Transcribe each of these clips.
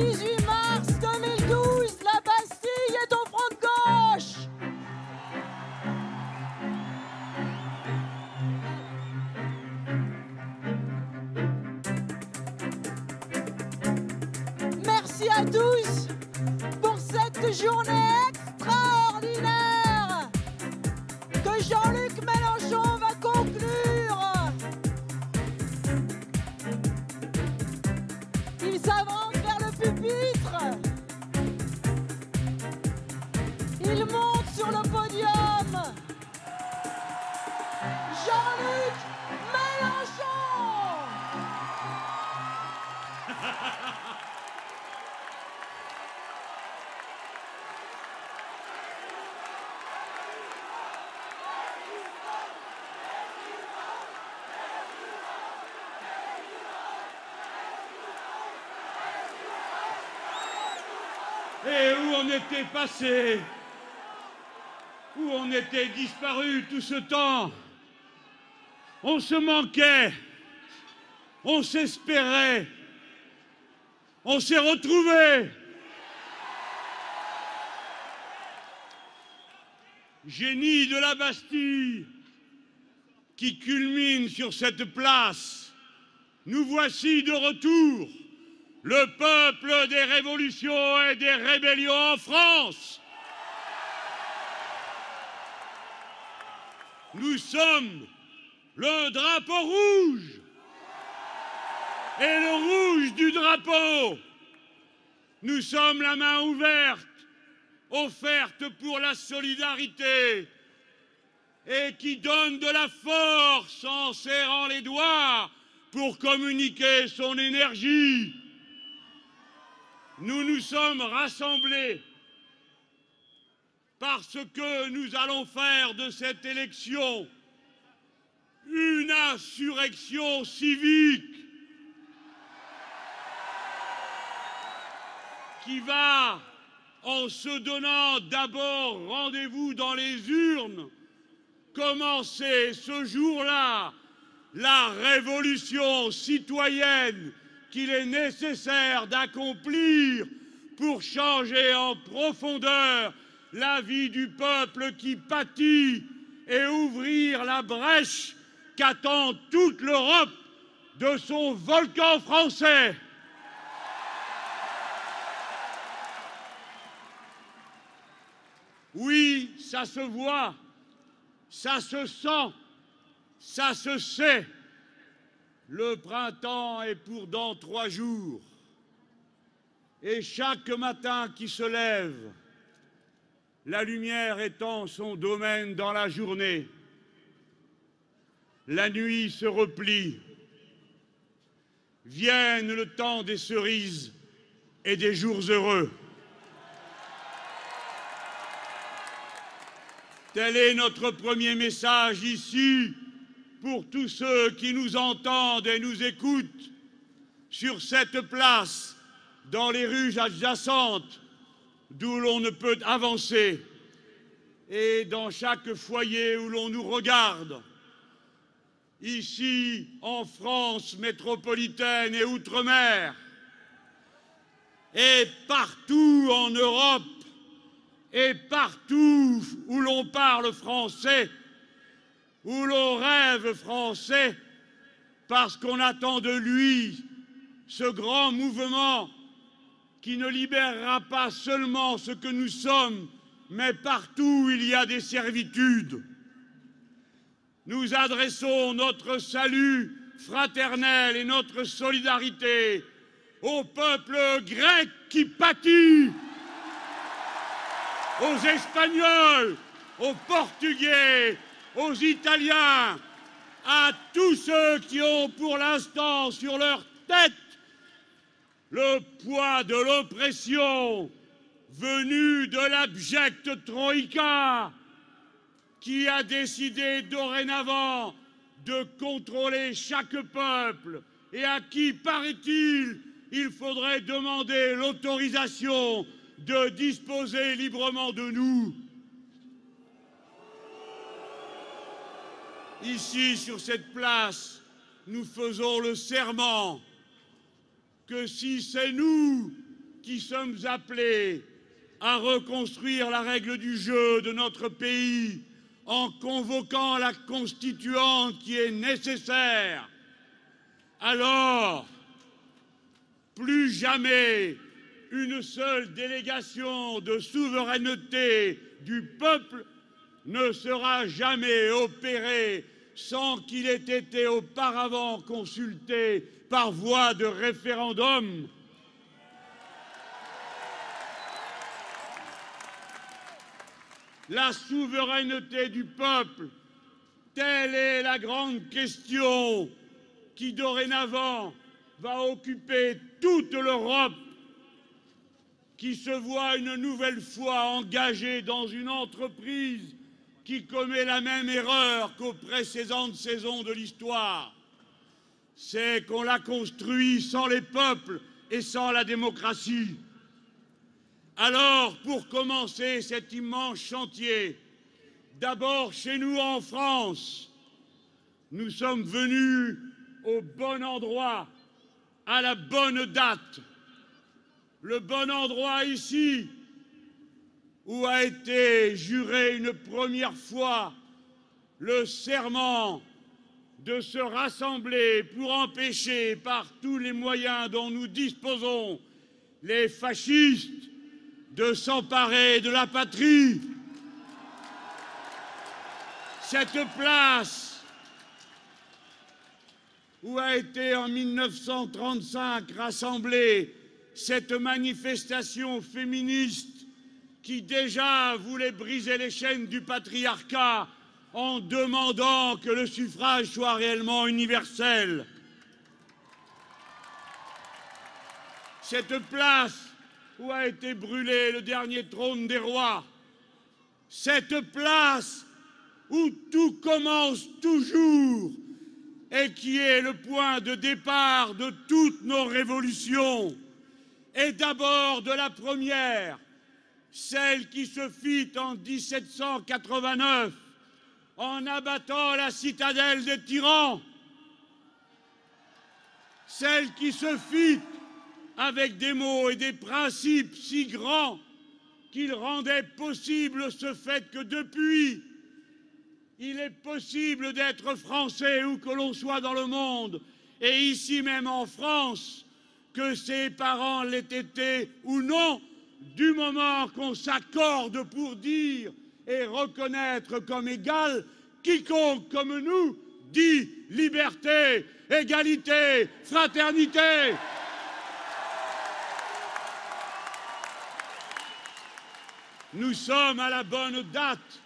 18 on était passé Où on était disparu tout ce temps. On se manquait, on s'espérait, on s'est retrouvés. Génie de la Bastille qui culmine sur cette place, nous voici de retour le peuple des révolutions et des rébellions en France. Nous sommes le drapeau rouge et le rouge du drapeau. Nous sommes la main ouverte, offerte pour la solidarité et qui donne de la force en serrant les doigts pour communiquer son énergie nous nous sommes rassemblés parce que nous allons faire de cette élection une insurrection civique qui va, en se donnant d'abord rendez-vous dans les urnes, commencer ce jour-là la révolution citoyenne qu'il est nécessaire d'accomplir pour changer en profondeur la vie du peuple qui pâtit et ouvrir la brèche qu'attend toute l'Europe de son volcan français. Oui, ça se voit, ça se sent, ça se sait. Le printemps est pour dans trois jours. Et chaque matin qui se lève, la lumière étend son domaine dans la journée. La nuit se replie. Vienne le temps des cerises et des jours heureux. Tel est notre premier message ici pour tous ceux qui nous entendent et nous écoutent sur cette place, dans les rues adjacentes, d'où l'on ne peut avancer, et dans chaque foyer où l'on nous regarde, ici en France métropolitaine et outre-mer, et partout en Europe, et partout où l'on parle français, où l'on rêve français, parce qu'on attend de lui ce grand mouvement qui ne libérera pas seulement ce que nous sommes, mais partout où il y a des servitudes. Nous adressons notre salut fraternel et notre solidarité au peuple grec qui pâtit, aux Espagnols, aux Portugais, aux Italiens, à tous ceux qui ont pour l'instant sur leur tête le poids de l'oppression venue de l'abjecte Troïka qui a décidé dorénavant de contrôler chaque peuple et à qui, paraît-il, il faudrait demander l'autorisation de disposer librement de nous. Ici, sur cette place, nous faisons le serment que si c'est nous qui sommes appelés à reconstruire la règle du jeu de notre pays en convoquant la constituante qui est nécessaire, alors plus jamais une seule délégation de souveraineté du peuple ne sera jamais opérée sans qu'il ait été auparavant consulté par voie de référendum. La souveraineté du peuple, telle est la grande question qui dorénavant va occuper toute l'Europe qui se voit une nouvelle fois engagée dans une entreprise qui commet la même erreur qu'aux précédentes saisons de l'histoire. C'est qu'on l'a construit sans les peuples et sans la démocratie. Alors, pour commencer cet immense chantier, d'abord chez nous en France, nous sommes venus au bon endroit, à la bonne date. Le bon endroit ici, où a été juré une première fois le serment de se rassembler pour empêcher par tous les moyens dont nous disposons les fascistes de s'emparer de la patrie. Cette place où a été en 1935 rassemblée cette manifestation féministe qui déjà voulait briser les chaînes du patriarcat en demandant que le suffrage soit réellement universel. Cette place où a été brûlé le dernier trône des rois, cette place où tout commence toujours et qui est le point de départ de toutes nos révolutions, et d'abord de la première, celle qui se fit en 1789 en abattant la citadelle des tyrans, celle qui se fit avec des mots et des principes si grands qu'ils rendaient possible ce fait que depuis, il est possible d'être français où que l'on soit dans le monde, et ici même en France, que ses parents l'aient été ou non, du moment qu'on s'accorde pour dire et reconnaître comme égal quiconque comme nous dit liberté, égalité, fraternité. Nous sommes à la bonne date,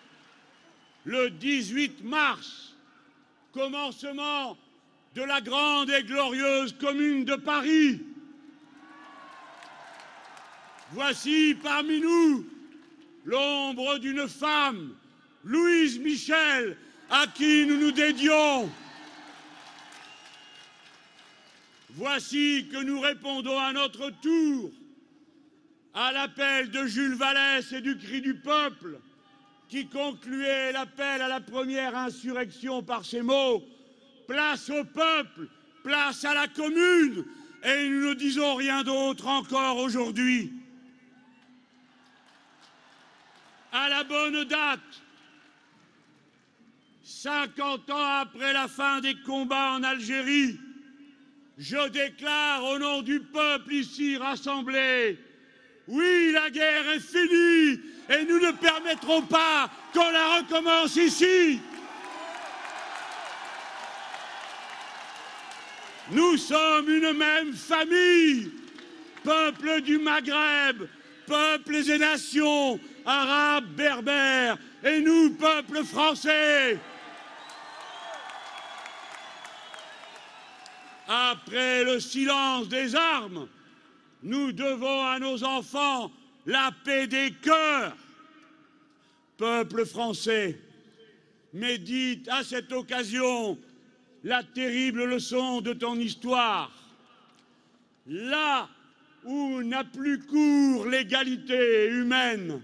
le 18 mars, commencement de la grande et glorieuse commune de Paris. Voici parmi nous l'ombre d'une femme, Louise Michel, à qui nous nous dédions. Voici que nous répondons à notre tour à l'appel de Jules Vallès et du cri du peuple, qui concluait l'appel à la première insurrection par ces mots Place au peuple, place à la commune, et nous ne disons rien d'autre encore aujourd'hui. À la bonne date, 50 ans après la fin des combats en Algérie, je déclare au nom du peuple ici rassemblé, oui, la guerre est finie et nous ne permettrons pas qu'on la recommence ici. Nous sommes une même famille, peuple du Maghreb, peuples et nations, arabes, berbères, et nous, peuple français. Après le silence des armes, nous devons à nos enfants la paix des cœurs. Peuple français, médite à cette occasion la terrible leçon de ton histoire. Là où n'a plus cours l'égalité humaine,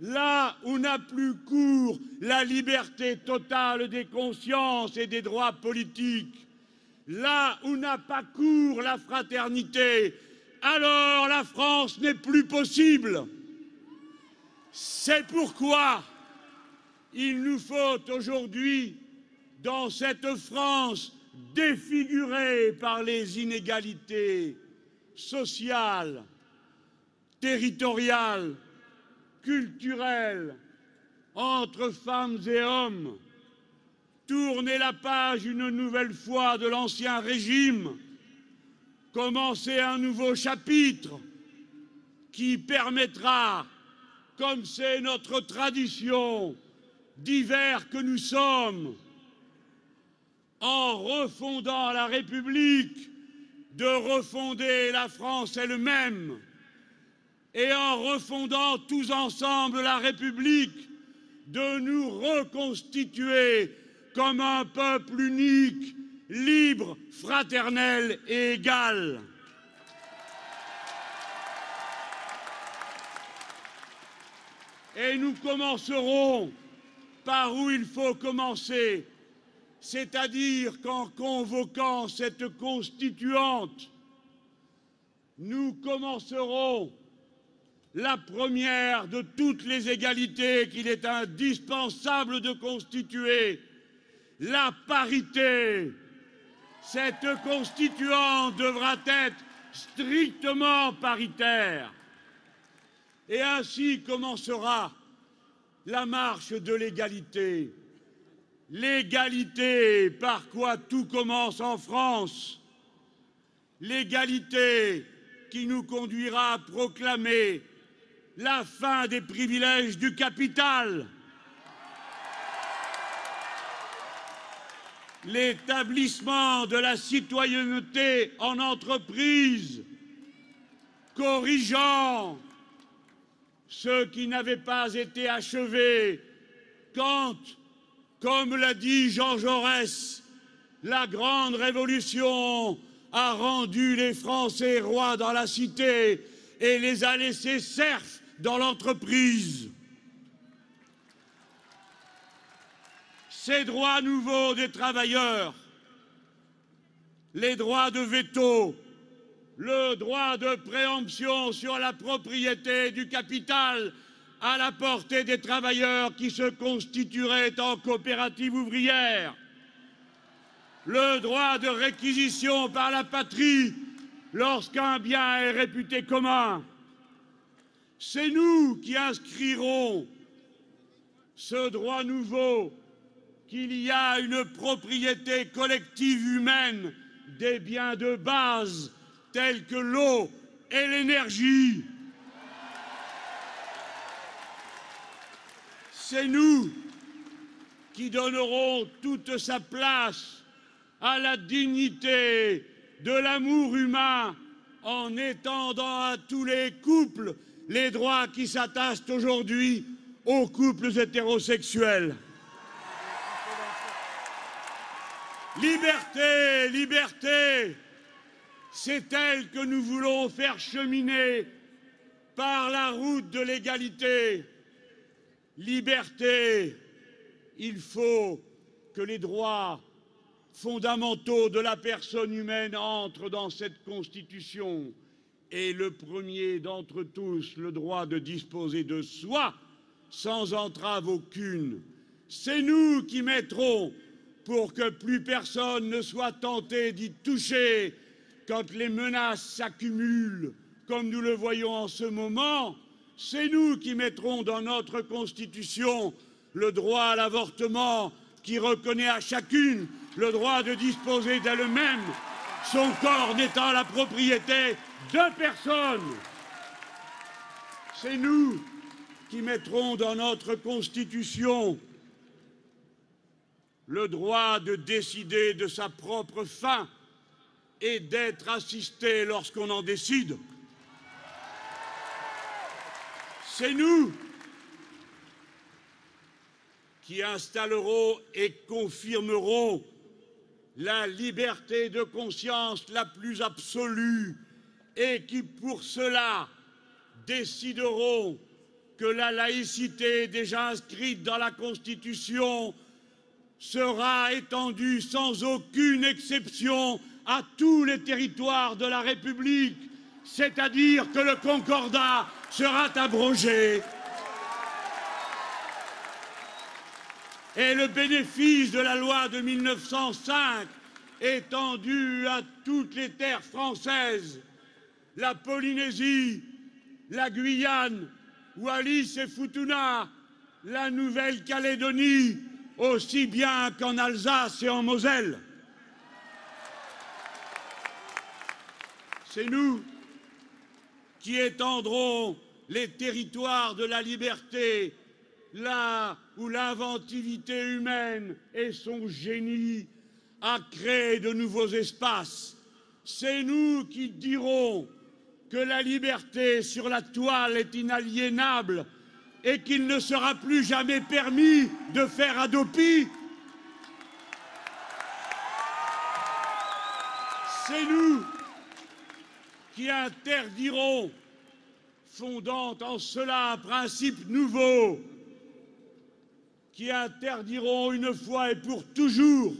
là où n'a plus cours la liberté totale des consciences et des droits politiques, là où n'a pas cours la fraternité, alors la France n'est plus possible. C'est pourquoi il nous faut aujourd'hui, dans cette France défigurée par les inégalités sociales, territoriales, culturelles, entre femmes et hommes, tourner la page une nouvelle fois de l'ancien régime, commencer un nouveau chapitre qui permettra, comme c'est notre tradition, divers que nous sommes, en refondant la République, de refonder la France elle-même, et en refondant tous ensemble la République, de nous reconstituer comme un peuple unique, libre, fraternel et égal. Et nous commencerons par où il faut commencer, c'est-à-dire qu'en convoquant cette constituante, nous commencerons la première de toutes les égalités qu'il est indispensable de constituer, la parité. Cette constituante devra être strictement paritaire. Et ainsi commencera la marche de l'égalité. L'égalité par quoi tout commence en France. L'égalité qui nous conduira à proclamer la fin des privilèges du capital, l'établissement de la citoyenneté en entreprise, corrigeant ce qui n'avait pas été achevé quand, comme l'a dit Jean Jaurès, la grande révolution a rendu les Français rois dans la cité et les a laissés serfs dans l'entreprise. Ces droits nouveaux des travailleurs, les droits de veto, le droit de préemption sur la propriété du capital à la portée des travailleurs qui se constitueraient en coopérative ouvrière, le droit de réquisition par la patrie lorsqu'un bien est réputé commun, c'est nous qui inscrirons ce droit nouveau qu'il y a une propriété collective humaine des biens de base tels que l'eau et l'énergie. C'est nous qui donnerons toute sa place à la dignité de l'amour humain en étendant à tous les couples les droits qui s'attachent aujourd'hui aux couples hétérosexuels. Liberté, liberté, c'est elle que nous voulons faire cheminer par la route de l'égalité. Liberté, il faut que les droits fondamentaux de la personne humaine entrent dans cette Constitution. Et le premier d'entre tous, le droit de disposer de soi sans entrave aucune. C'est nous qui mettrons pour que plus personne ne soit tenté d'y toucher quand les menaces s'accumulent, comme nous le voyons en ce moment, c'est nous qui mettrons dans notre Constitution le droit à l'avortement qui reconnaît à chacune le droit de disposer d'elle-même, son corps n'étant la propriété de personne. C'est nous qui mettrons dans notre Constitution le droit de décider de sa propre fin et d'être assisté lorsqu'on en décide. C'est nous qui installerons et confirmerons la liberté de conscience la plus absolue et qui, pour cela, décideront que la laïcité déjà inscrite dans la Constitution sera étendue sans aucune exception à tous les territoires de la République c'est-à-dire que le concordat sera abrogé. Et le bénéfice de la loi de 1905 étendu à toutes les terres françaises, la Polynésie, la Guyane, Wallis et Futuna, la Nouvelle-Calédonie, aussi bien qu'en Alsace et en Moselle. C'est nous qui étendrons les territoires de la liberté, là où l'inventivité humaine et son génie a créé de nouveaux espaces. C'est nous qui dirons que la liberté sur la toile est inaliénable et qu'il ne sera plus jamais permis de faire Adopi. C'est nous qui interdiront, fondant en cela un principe nouveau, qui interdiront une fois et pour toujours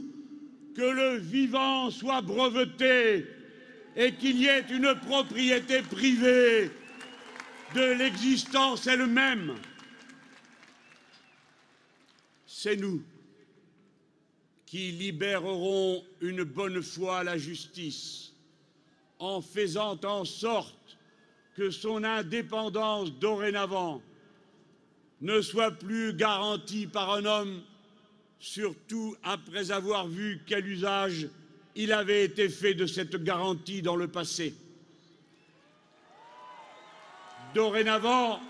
que le vivant soit breveté et qu'il y ait une propriété privée de l'existence elle-même. C'est nous qui libérerons une bonne fois la justice en faisant en sorte que son indépendance dorénavant ne soit plus garantie par un homme, surtout après avoir vu quel usage il avait été fait de cette garantie dans le passé. Dorénavant,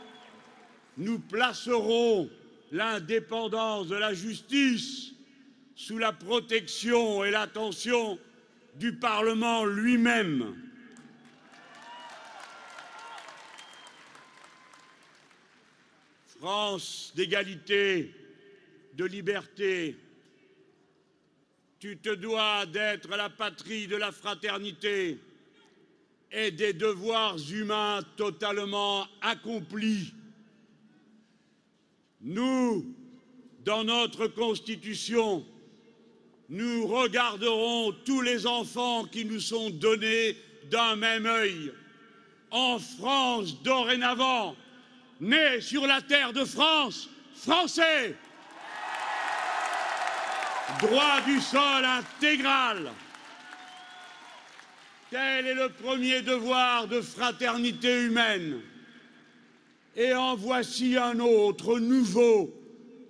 nous placerons l'indépendance de la justice sous la protection et l'attention du Parlement lui-même. France d'égalité, de liberté, tu te dois d'être la patrie de la fraternité et des devoirs humains totalement accomplis. Nous, dans notre Constitution, nous regarderons tous les enfants qui nous sont donnés d'un même œil. En France, dorénavant, nés sur la terre de France, français, droit du sol intégral. Tel est le premier devoir de fraternité humaine. Et en voici un autre, nouveau,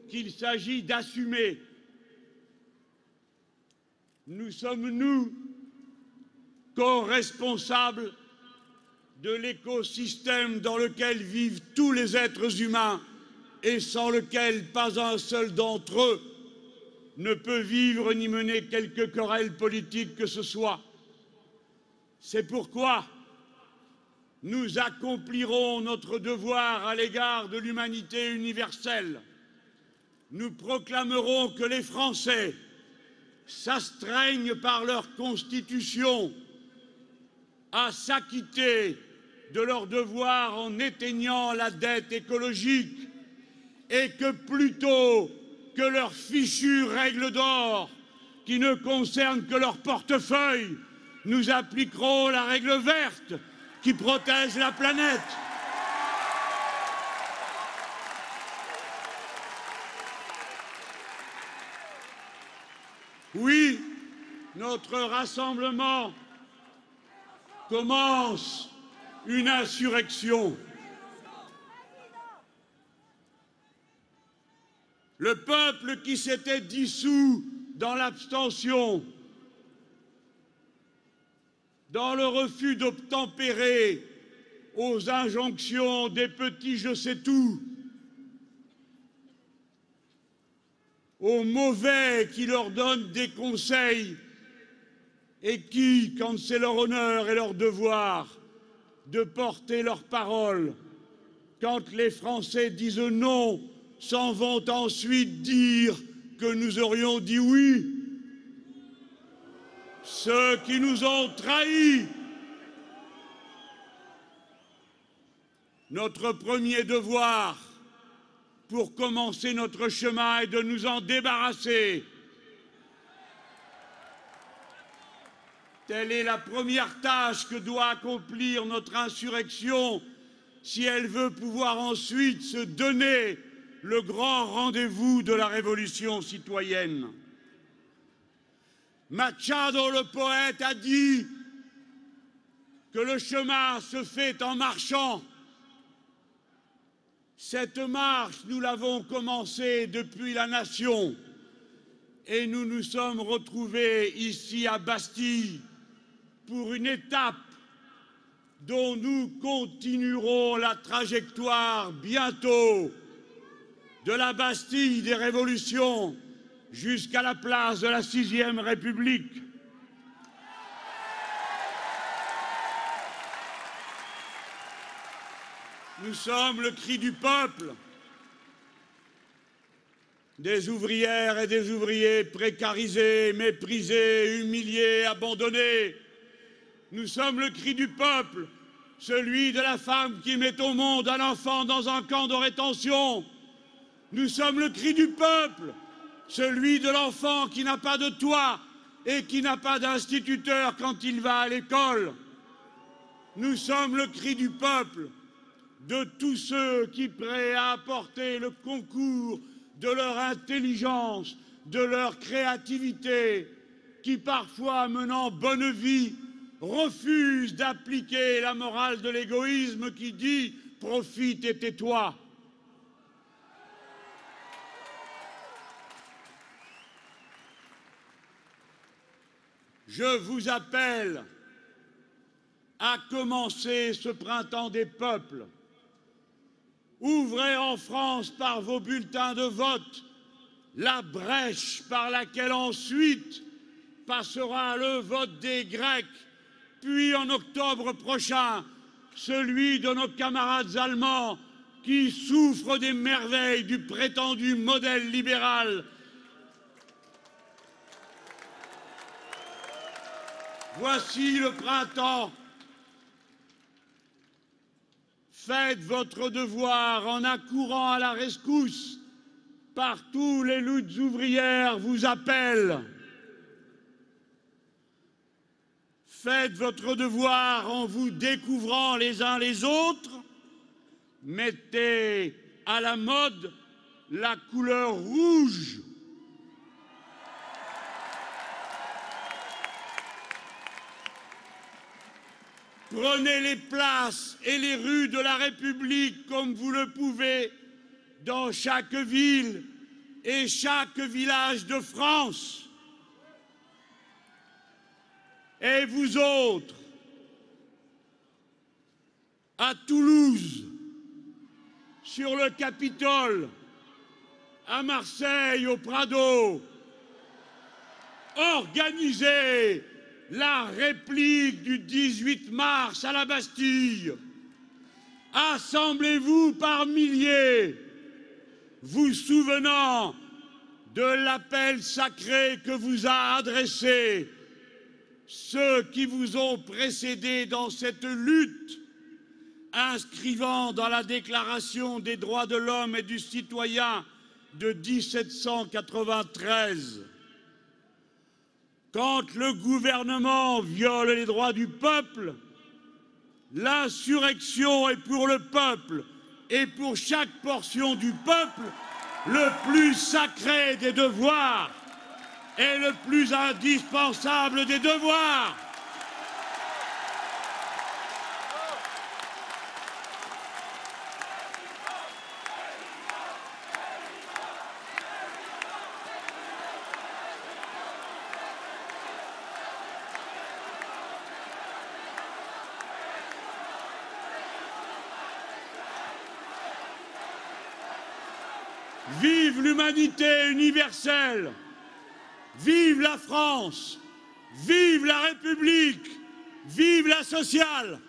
qu'il s'agit d'assumer nous sommes, nous, co-responsables de l'écosystème dans lequel vivent tous les êtres humains et sans lequel pas un seul d'entre eux ne peut vivre ni mener quelque querelle politique que ce soit. C'est pourquoi nous accomplirons notre devoir à l'égard de l'humanité universelle. Nous proclamerons que les Français s'astreignent par leur constitution à s'acquitter de leurs devoirs en éteignant la dette écologique et que plutôt que leurs fichues règles d'or qui ne concernent que leur portefeuille, nous appliquerons la règle verte qui protège la planète. Oui, notre rassemblement commence une insurrection. Le peuple qui s'était dissous dans l'abstention, dans le refus d'obtempérer aux injonctions des petits je sais tout, aux mauvais qui leur donnent des conseils et qui, quand c'est leur honneur et leur devoir de porter leur parole, quand les Français disent non, s'en vont ensuite dire que nous aurions dit oui. Ceux qui nous ont trahis. Notre premier devoir, pour commencer notre chemin et de nous en débarrasser. Telle est la première tâche que doit accomplir notre insurrection si elle veut pouvoir ensuite se donner le grand rendez-vous de la révolution citoyenne. Machado le poète a dit que le chemin se fait en marchant. Cette marche, nous l'avons commencée depuis la Nation et nous nous sommes retrouvés ici à Bastille pour une étape dont nous continuerons la trajectoire bientôt de la Bastille des révolutions jusqu'à la place de la sixième République. Nous sommes le cri du peuple, des ouvrières et des ouvriers précarisés, méprisés, humiliés, abandonnés, nous sommes le cri du peuple, celui de la femme qui met au monde un enfant dans un camp de rétention. Nous sommes le cri du peuple, celui de l'enfant qui n'a pas de toit et qui n'a pas d'instituteur quand il va à l'école. Nous sommes le cri du peuple, de tous ceux qui, prêts à apporter le concours de leur intelligence, de leur créativité, qui parfois menant bonne vie, refuse d'appliquer la morale de l'égoïsme qui dit profite et tais-toi. Je vous appelle à commencer ce printemps des peuples. Ouvrez en France par vos bulletins de vote la brèche par laquelle ensuite passera le vote des Grecs puis en octobre prochain, celui de nos camarades allemands qui souffrent des merveilles du prétendu modèle libéral. Voici le printemps. Faites votre devoir en accourant à la rescousse. Partout, les luttes ouvrières vous appellent. Faites votre devoir en vous découvrant les uns les autres. Mettez à la mode la couleur rouge. Prenez les places et les rues de la République comme vous le pouvez dans chaque ville et chaque village de France. Et vous autres, à Toulouse, sur le Capitole, à Marseille, au Prado, organisez la réplique du 18 mars à la Bastille. Assemblez-vous par milliers, vous souvenant de l'appel sacré que vous a adressé ceux qui vous ont précédé dans cette lutte, inscrivant dans la Déclaration des droits de l'homme et du citoyen de 1793 quand le gouvernement viole les droits du peuple, l'insurrection est pour le peuple et pour chaque portion du peuple le plus sacré des devoirs est le plus indispensable des devoirs. Vive l'humanité universelle. Vive la France Vive la République Vive la sociale